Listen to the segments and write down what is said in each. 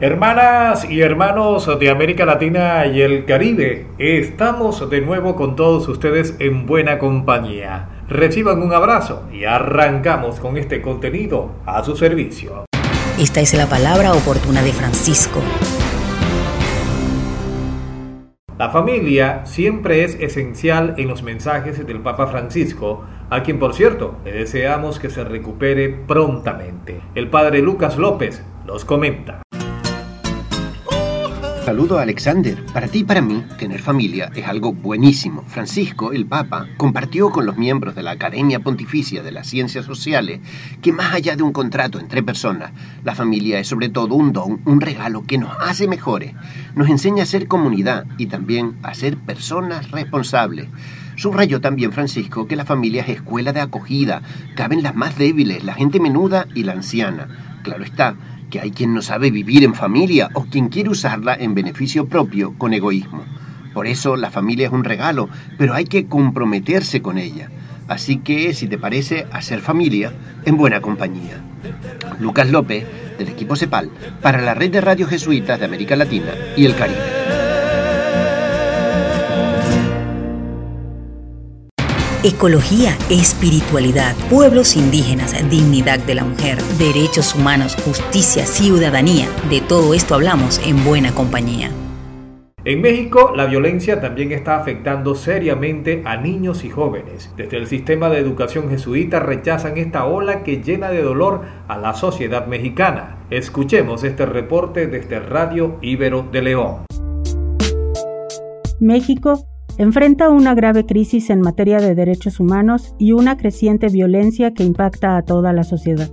Hermanas y hermanos de América Latina y el Caribe, estamos de nuevo con todos ustedes en buena compañía. Reciban un abrazo y arrancamos con este contenido a su servicio. Esta es la palabra oportuna de Francisco. La familia siempre es esencial en los mensajes del Papa Francisco, a quien por cierto le deseamos que se recupere prontamente. El padre Lucas López nos comenta. Saludo a Alexander. Para ti y para mí, tener familia es algo buenísimo. Francisco, el Papa, compartió con los miembros de la Academia Pontificia de las Ciencias Sociales que más allá de un contrato entre personas, la familia es sobre todo un don, un regalo que nos hace mejores. Nos enseña a ser comunidad y también a ser personas responsables. Subrayó también Francisco que la familia es escuela de acogida, caben las más débiles, la gente menuda y la anciana. Claro está, que hay quien no sabe vivir en familia o quien quiere usarla en beneficio propio con egoísmo. Por eso la familia es un regalo, pero hay que comprometerse con ella. Así que, si te parece, hacer familia en buena compañía. Lucas López, del equipo CEPAL, para la red de radios jesuitas de América Latina y el Caribe. Ecología, espiritualidad, pueblos indígenas, dignidad de la mujer, derechos humanos, justicia, ciudadanía. De todo esto hablamos en buena compañía. En México, la violencia también está afectando seriamente a niños y jóvenes. Desde el sistema de educación jesuita rechazan esta ola que llena de dolor a la sociedad mexicana. Escuchemos este reporte desde Radio Ibero de León. México enfrenta una grave crisis en materia de derechos humanos y una creciente violencia que impacta a toda la sociedad,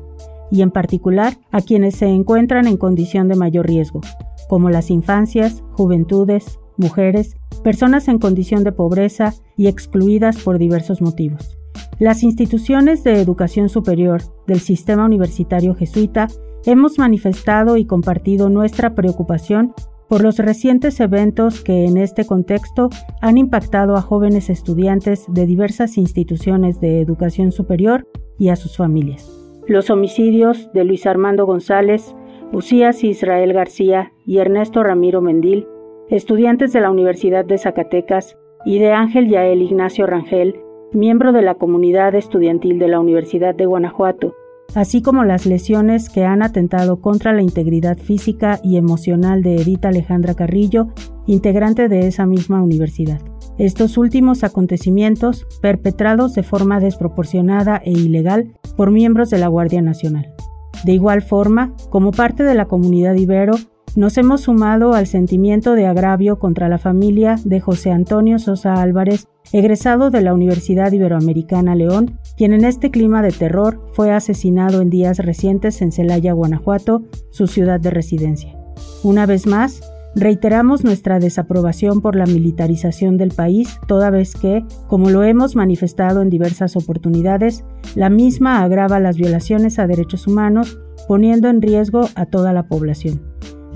y en particular a quienes se encuentran en condición de mayor riesgo, como las infancias, juventudes, mujeres, personas en condición de pobreza y excluidas por diversos motivos. Las instituciones de educación superior del sistema universitario jesuita hemos manifestado y compartido nuestra preocupación por los recientes eventos que en este contexto han impactado a jóvenes estudiantes de diversas instituciones de educación superior y a sus familias. Los homicidios de Luis Armando González, Usías Israel García y Ernesto Ramiro Mendil, estudiantes de la Universidad de Zacatecas, y de Ángel Yael Ignacio Rangel, miembro de la comunidad estudiantil de la Universidad de Guanajuato, así como las lesiones que han atentado contra la integridad física y emocional de Edith Alejandra Carrillo, integrante de esa misma universidad. Estos últimos acontecimientos, perpetrados de forma desproporcionada e ilegal por miembros de la Guardia Nacional. De igual forma, como parte de la comunidad ibero, nos hemos sumado al sentimiento de agravio contra la familia de José Antonio Sosa Álvarez, egresado de la Universidad Iberoamericana León, quien en este clima de terror fue asesinado en días recientes en Celaya, Guanajuato, su ciudad de residencia. Una vez más, reiteramos nuestra desaprobación por la militarización del país, toda vez que, como lo hemos manifestado en diversas oportunidades, la misma agrava las violaciones a derechos humanos, poniendo en riesgo a toda la población.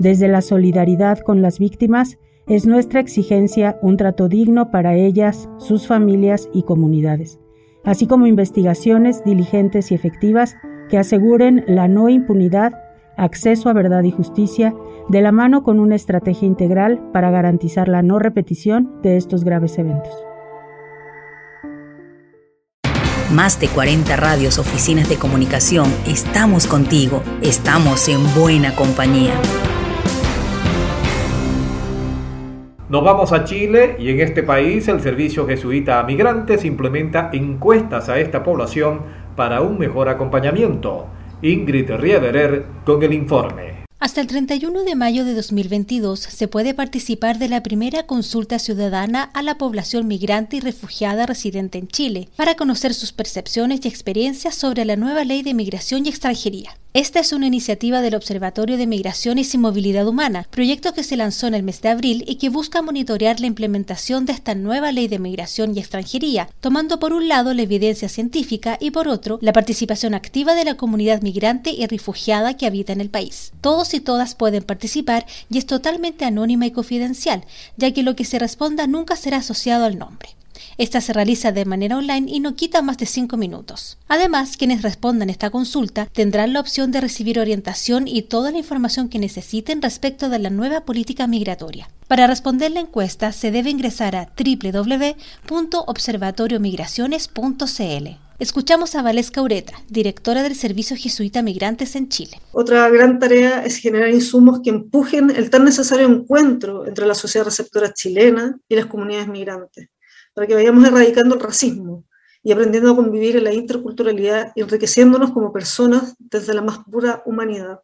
Desde la solidaridad con las víctimas, es nuestra exigencia un trato digno para ellas, sus familias y comunidades, así como investigaciones diligentes y efectivas que aseguren la no impunidad, acceso a verdad y justicia, de la mano con una estrategia integral para garantizar la no repetición de estos graves eventos. Más de 40 radios, oficinas de comunicación, estamos contigo, estamos en buena compañía. Nos vamos a Chile y en este país el Servicio Jesuita a Migrantes implementa encuestas a esta población para un mejor acompañamiento. Ingrid Riederer con el informe. Hasta el 31 de mayo de 2022 se puede participar de la primera consulta ciudadana a la población migrante y refugiada residente en Chile para conocer sus percepciones y experiencias sobre la nueva ley de migración y extranjería. Esta es una iniciativa del Observatorio de Migraciones y Movilidad Humana, proyecto que se lanzó en el mes de abril y que busca monitorear la implementación de esta nueva ley de migración y extranjería, tomando por un lado la evidencia científica y por otro la participación activa de la comunidad migrante y refugiada que habita en el país. Todos y todas pueden participar y es totalmente anónima y confidencial, ya que lo que se responda nunca será asociado al nombre. Esta se realiza de manera online y no quita más de 5 minutos. Además, quienes respondan esta consulta tendrán la opción de recibir orientación y toda la información que necesiten respecto de la nueva política migratoria. Para responder la encuesta se debe ingresar a www.observatoriomigraciones.cl. Escuchamos a Valesca Ureta, directora del Servicio Jesuita Migrantes en Chile. Otra gran tarea es generar insumos que empujen el tan necesario encuentro entre la sociedad receptora chilena y las comunidades migrantes para que vayamos erradicando el racismo y aprendiendo a convivir en la interculturalidad enriqueciéndonos como personas desde la más pura humanidad.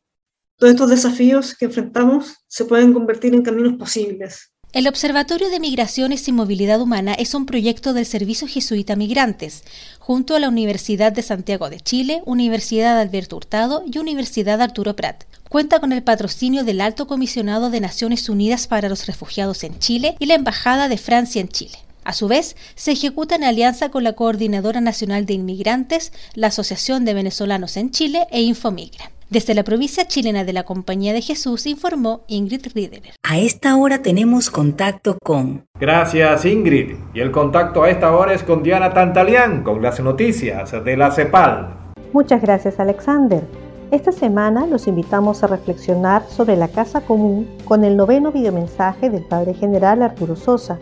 Todos estos desafíos que enfrentamos se pueden convertir en caminos posibles. El Observatorio de Migraciones y Movilidad Humana es un proyecto del Servicio Jesuita Migrantes, junto a la Universidad de Santiago de Chile, Universidad Alberto Hurtado y Universidad Arturo Prat. Cuenta con el patrocinio del Alto Comisionado de Naciones Unidas para los Refugiados en Chile y la Embajada de Francia en Chile. A su vez, se ejecuta en alianza con la Coordinadora Nacional de Inmigrantes, la Asociación de Venezolanos en Chile e Infomigra. Desde la provincia chilena de la Compañía de Jesús informó Ingrid Riederer. A esta hora tenemos contacto con... Gracias Ingrid. Y el contacto a esta hora es con Diana Tantalián con las noticias de la CEPAL. Muchas gracias Alexander. Esta semana los invitamos a reflexionar sobre la Casa Común con el noveno videomensaje del Padre General Arturo Sosa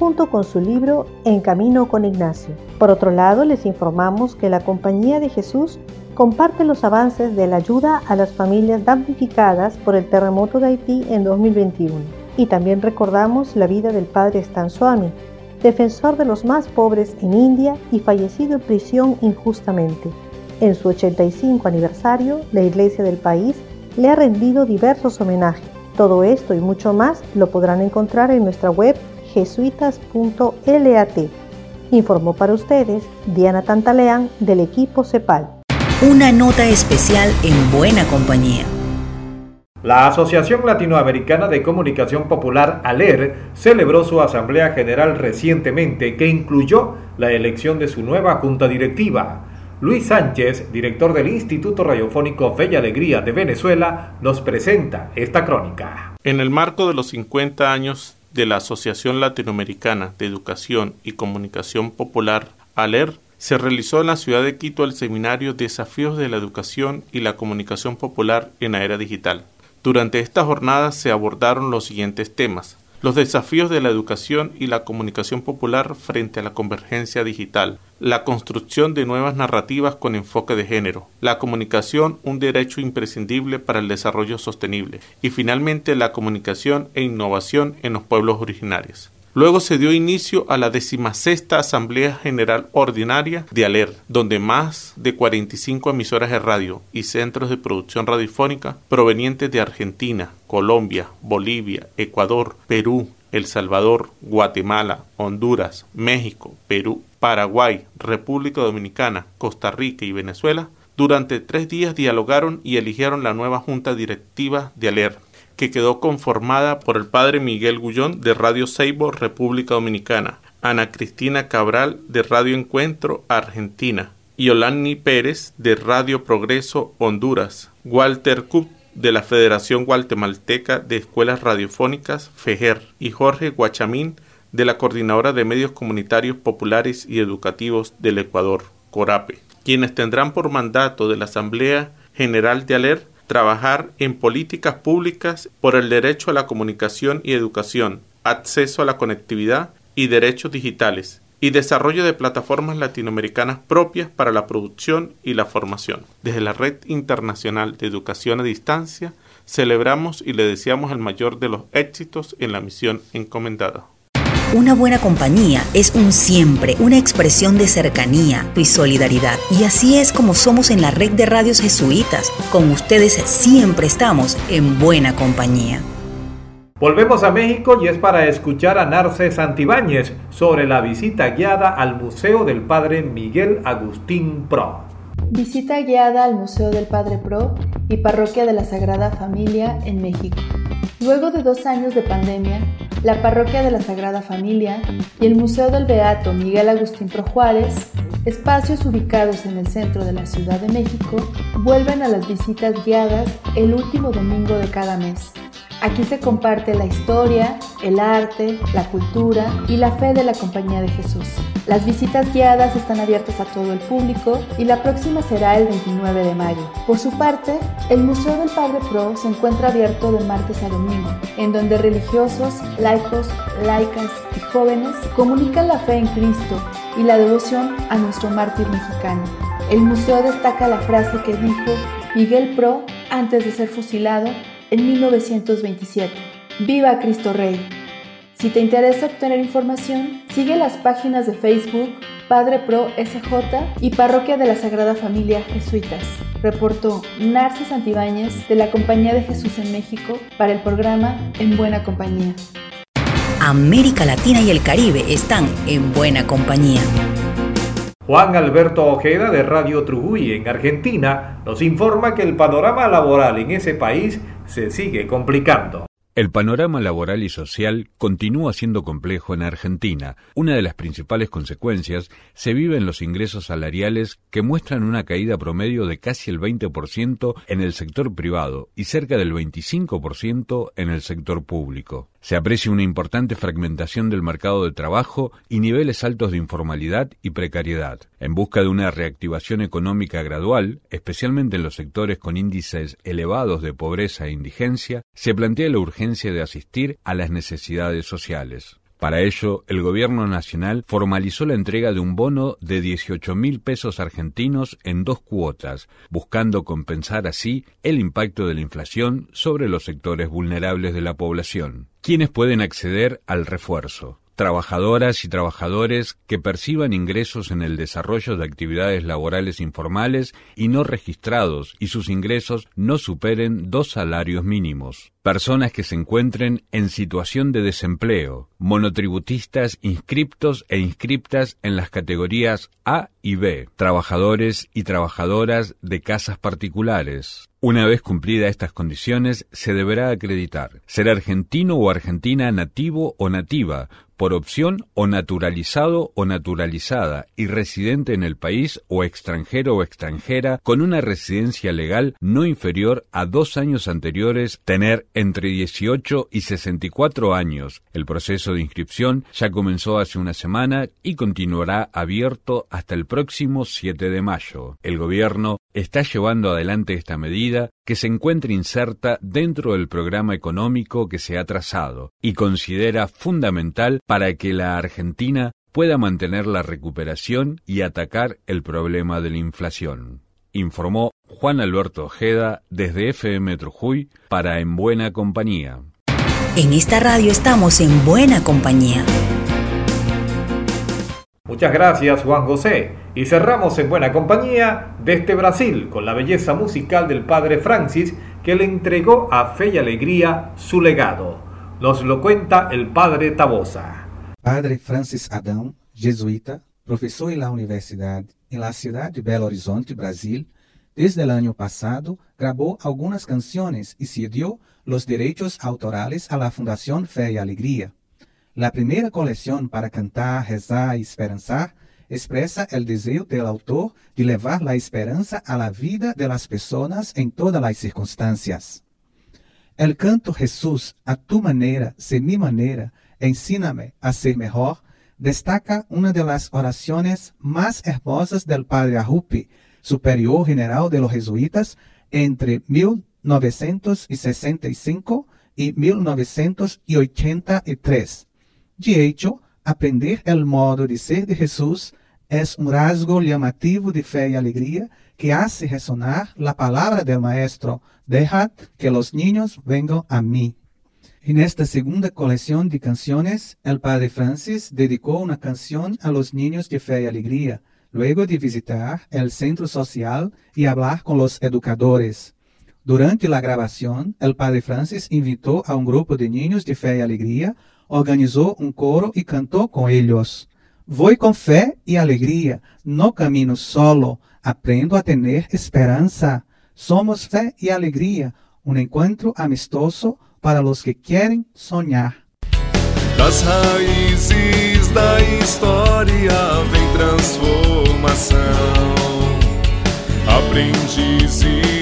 junto con su libro En Camino con Ignacio. Por otro lado, les informamos que la Compañía de Jesús comparte los avances de la ayuda a las familias damnificadas por el terremoto de Haití en 2021. Y también recordamos la vida del padre Stan Swami, defensor de los más pobres en India y fallecido en prisión injustamente. En su 85 aniversario, la Iglesia del país le ha rendido diversos homenajes. Todo esto y mucho más lo podrán encontrar en nuestra web jesuitas.lat. Informó para ustedes Diana Tantaleán del equipo CEPAL. Una nota especial en buena compañía. La Asociación Latinoamericana de Comunicación Popular, ALER, celebró su Asamblea General recientemente que incluyó la elección de su nueva junta directiva. Luis Sánchez, director del Instituto Radiofónico Fe y Alegría de Venezuela, nos presenta esta crónica. En el marco de los 50 años de la Asociación Latinoamericana de Educación y Comunicación Popular, ALER, se realizó en la ciudad de Quito el seminario Desafíos de la Educación y la Comunicación Popular en la Era Digital. Durante esta jornada se abordaron los siguientes temas los desafíos de la educación y la comunicación popular frente a la convergencia digital, la construcción de nuevas narrativas con enfoque de género, la comunicación un derecho imprescindible para el desarrollo sostenible y finalmente la comunicación e innovación en los pueblos originarios. Luego se dio inicio a la decimasexta Asamblea General Ordinaria de ALER, donde más de 45 emisoras de radio y centros de producción radiofónica provenientes de Argentina, Colombia, Bolivia, Ecuador, Perú, El Salvador, Guatemala, Honduras, México, Perú, Paraguay, República Dominicana, Costa Rica y Venezuela, durante tres días dialogaron y eligieron la nueva junta directiva de ALER que quedó conformada por el padre Miguel Gullón de Radio Seibo, República Dominicana, Ana Cristina Cabral de Radio Encuentro, Argentina, Yolani Pérez de Radio Progreso, Honduras, Walter Cup de la Federación Guatemalteca de Escuelas Radiofónicas, FEGER, y Jorge Guachamín de la Coordinadora de Medios Comunitarios Populares y Educativos del Ecuador, CORAPE, quienes tendrán por mandato de la Asamblea General de ALER trabajar en políticas públicas por el derecho a la comunicación y educación, acceso a la conectividad y derechos digitales, y desarrollo de plataformas latinoamericanas propias para la producción y la formación. Desde la Red Internacional de Educación a Distancia, celebramos y le deseamos el mayor de los éxitos en la misión encomendada. Una buena compañía es un siempre, una expresión de cercanía y solidaridad. Y así es como somos en la red de radios jesuitas. Con ustedes siempre estamos en buena compañía. Volvemos a México y es para escuchar a Narce Santibáñez sobre la visita guiada al Museo del Padre Miguel Agustín Pro. Visita guiada al Museo del Padre Pro y Parroquia de la Sagrada Familia en México. Luego de dos años de pandemia, la Parroquia de la Sagrada Familia y el Museo del Beato Miguel Agustín Pro Juárez, espacios ubicados en el centro de la Ciudad de México, vuelven a las visitas guiadas el último domingo de cada mes. Aquí se comparte la historia, el arte, la cultura y la fe de la Compañía de Jesús. Las visitas guiadas están abiertas a todo el público y la próxima será el 29 de mayo. Por su parte, el Museo del Padre Pro se encuentra abierto de martes a domingo, en donde religiosos, laicos, laicas y jóvenes comunican la fe en Cristo y la devoción a nuestro mártir mexicano. El museo destaca la frase que dijo Miguel Pro antes de ser fusilado en 1927. ¡Viva Cristo Rey! Si te interesa obtener información, sigue las páginas de Facebook Padre Pro SJ y Parroquia de la Sagrada Familia Jesuitas. Reportó Narcis Santibáñez de la Compañía de Jesús en México para el programa En Buena Compañía. América Latina y el Caribe están en buena compañía. Juan Alberto Ojeda de Radio Trujuy en Argentina nos informa que el panorama laboral en ese país se sigue complicando. El panorama laboral y social continúa siendo complejo en Argentina. Una de las principales consecuencias se vive en los ingresos salariales que muestran una caída promedio de casi el 20% en el sector privado y cerca del 25% en el sector público. Se aprecia una importante fragmentación del mercado de trabajo y niveles altos de informalidad y precariedad. En busca de una reactivación económica gradual, especialmente en los sectores con índices elevados de pobreza e indigencia, se plantea la urgencia de asistir a las necesidades sociales. Para ello, el gobierno nacional formalizó la entrega de un bono de 18 mil pesos argentinos en dos cuotas, buscando compensar así el impacto de la inflación sobre los sectores vulnerables de la población. ¿Quiénes pueden acceder al refuerzo? Trabajadoras y trabajadores que perciban ingresos en el desarrollo de actividades laborales informales y no registrados y sus ingresos no superen dos salarios mínimos. Personas que se encuentren en situación de desempleo, monotributistas inscriptos e inscriptas en las categorías A y B, trabajadores y trabajadoras de casas particulares. Una vez cumplida estas condiciones, se deberá acreditar ser argentino o argentina nativo o nativa, por opción o naturalizado o naturalizada y residente en el país o extranjero o extranjera con una residencia legal no inferior a dos años anteriores, tener entre 18 y 64 años. El proceso de inscripción ya comenzó hace una semana y continuará abierto hasta el próximo 7 de mayo. El gobierno está llevando adelante esta medida que se encuentra inserta dentro del programa económico que se ha trazado y considera fundamental para que la Argentina pueda mantener la recuperación y atacar el problema de la inflación. Informó Juan Alberto Ojeda desde FM Trujuy para En Buena Compañía. En esta radio estamos en buena compañía. Muchas gracias Juan José. Y cerramos en buena compañía desde Brasil con la belleza musical del padre Francis que le entregó a Fe y Alegría su legado. Nos lo cuenta el padre Tabosa. Padre Francis Adão, jesuita, profesor en la universidad en la ciudad de Belo Horizonte, Brasil, desde el año pasado grabó algunas canciones y cedió los derechos autorales a la Fundación Fe y Alegría. La primera colección para cantar, rezar y esperanzar expresa el deseo del autor de llevar la esperanza a la vida de las personas en todas las circunstancias. El canto Jesús, a tu manera, sé mi manera, ensíname a ser mejor, destaca una de las oraciones más hermosas del padre Arrupi, superior general de los jesuitas, entre 1965 y 1983. De hecho, aprender el modo de ser de Jesús es un rasgo llamativo de fe y alegría que hace resonar la palabra del Maestro, dejad que los niños vengan a mí. En esta segunda colección de canciones, el Padre Francis dedicó una canción a los niños de fe y alegría, luego de visitar el centro social y hablar con los educadores. Durante la grabación, el Padre Francis invitó a un grupo de niños de fe y alegría, organizó un coro y cantó con ellos. Voy con fe y alegría, no camino solo, Aprendo a tener esperanza. Somos fe y alegría, un encuentro amistoso para los que quieren soñar. Das raízes da história vem transformação. Aprendizes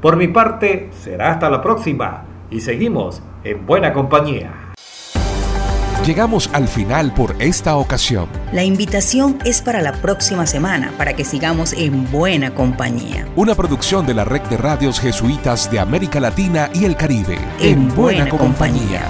Por mi parte, será hasta la próxima y seguimos en buena compañía. Llegamos al final por esta ocasión. La invitación es para la próxima semana para que sigamos en buena compañía. Una producción de la red de radios jesuitas de América Latina y el Caribe. En, buena, compañía.